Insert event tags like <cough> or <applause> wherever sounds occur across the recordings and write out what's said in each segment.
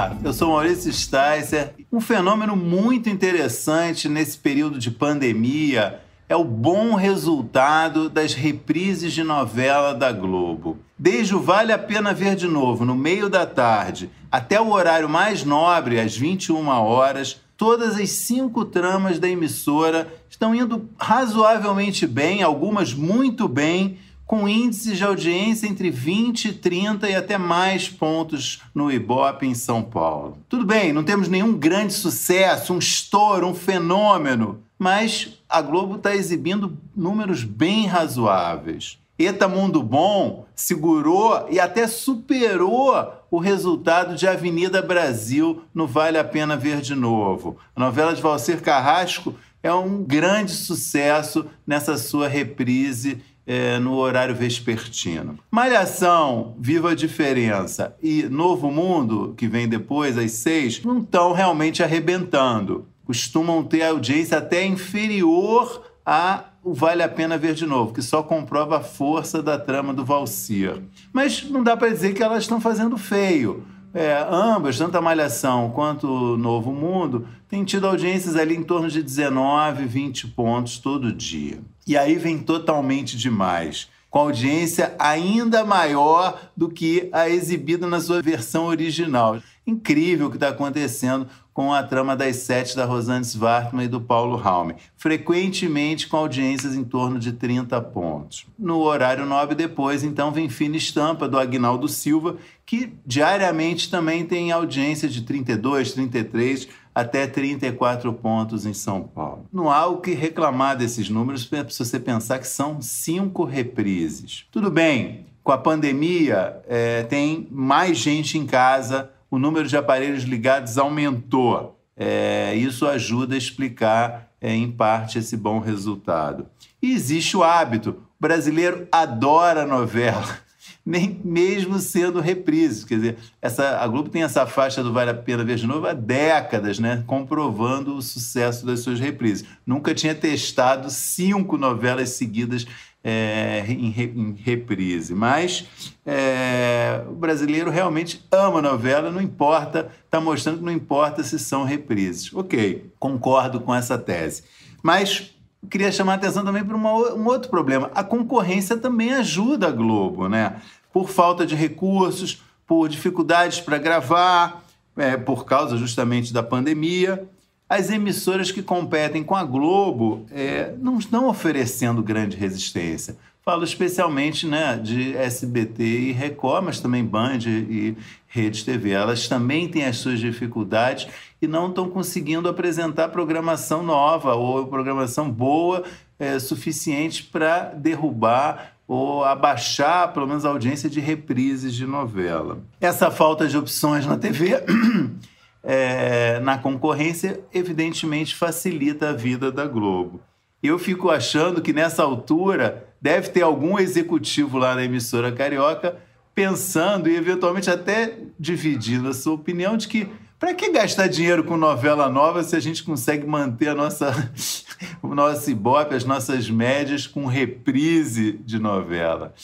Olá, eu sou Maurício Sticer. Um fenômeno muito interessante nesse período de pandemia é o bom resultado das reprises de novela da Globo. Desde o Vale a Pena Ver de Novo, no meio da tarde, até o horário mais nobre, às 21 horas, todas as cinco tramas da emissora estão indo razoavelmente bem, algumas muito bem, com índices de audiência entre 20, 30 e até mais pontos no Ibope em São Paulo. Tudo bem, não temos nenhum grande sucesso, um estouro, um fenômeno, mas a Globo está exibindo números bem razoáveis. Eta Mundo Bom segurou e até superou o resultado de Avenida Brasil no Vale a Pena Ver de Novo. A novela de Valcer Carrasco é um grande sucesso nessa sua reprise é, no horário vespertino. Malhação, Viva a Diferença e Novo Mundo, que vem depois, às seis, não estão realmente arrebentando. Costumam ter audiência até inferior a o Vale a Pena Ver de Novo, que só comprova a força da trama do Valsir. Mas não dá para dizer que elas estão fazendo feio. É, ambas, tanto a Malhação quanto o Novo Mundo, têm tido audiências ali em torno de 19, 20 pontos todo dia. E aí vem totalmente demais, com audiência ainda maior do que a exibida na sua versão original. Incrível o que está acontecendo com a trama das sete da Rosane Svartman e do Paulo Raume, frequentemente com audiências em torno de 30 pontos. No horário nobre depois, então, vem Fina Estampa, do Agnaldo Silva, que diariamente também tem audiência de 32, 33, até 34 pontos em São Paulo. Não há o que reclamar desses números se você pensar que são cinco reprises. Tudo bem, com a pandemia é, tem mais gente em casa, o número de aparelhos ligados aumentou. É, isso ajuda a explicar, é, em parte, esse bom resultado. E existe o hábito. O brasileiro adora novela <laughs> nem mesmo sendo reprises. Quer dizer, essa, a Globo tem essa faixa do Vale a Pena Ver de Novo há décadas, né? comprovando o sucesso das suas reprises. Nunca tinha testado cinco novelas seguidas é, em, em, reprise. Mas é, o brasileiro realmente ama novela, não importa, está mostrando que não importa se são reprises. Ok, concordo com essa tese. Mas queria chamar a atenção também para um outro problema. A concorrência também ajuda a Globo, né? Por falta de recursos, por dificuldades para gravar, é, por causa justamente da pandemia. As emissoras que competem com a Globo é, não estão oferecendo grande resistência. Falo especialmente né, de SBT e Record, mas também Band e Rede TV. Elas também têm as suas dificuldades e não estão conseguindo apresentar programação nova ou programação boa é, suficiente para derrubar ou abaixar, pelo menos, a audiência de reprises de novela. Essa falta de opções na TV, <clears throat> é, na concorrência, evidentemente facilita a vida da Globo. Eu fico achando que nessa altura deve ter algum executivo lá na emissora carioca pensando e eventualmente até dividindo a sua opinião de que para que gastar dinheiro com novela nova se a gente consegue manter a nossa, <laughs> o nosso ibope, as nossas médias com reprise de novela?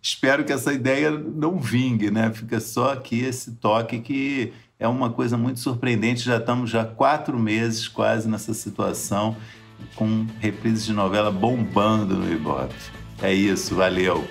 Espero que essa ideia não vingue, né? Fica só aqui esse toque que é uma coisa muito surpreendente. Já estamos já quatro meses quase nessa situação, com reprises de novela bombando no Ibope. É isso, valeu!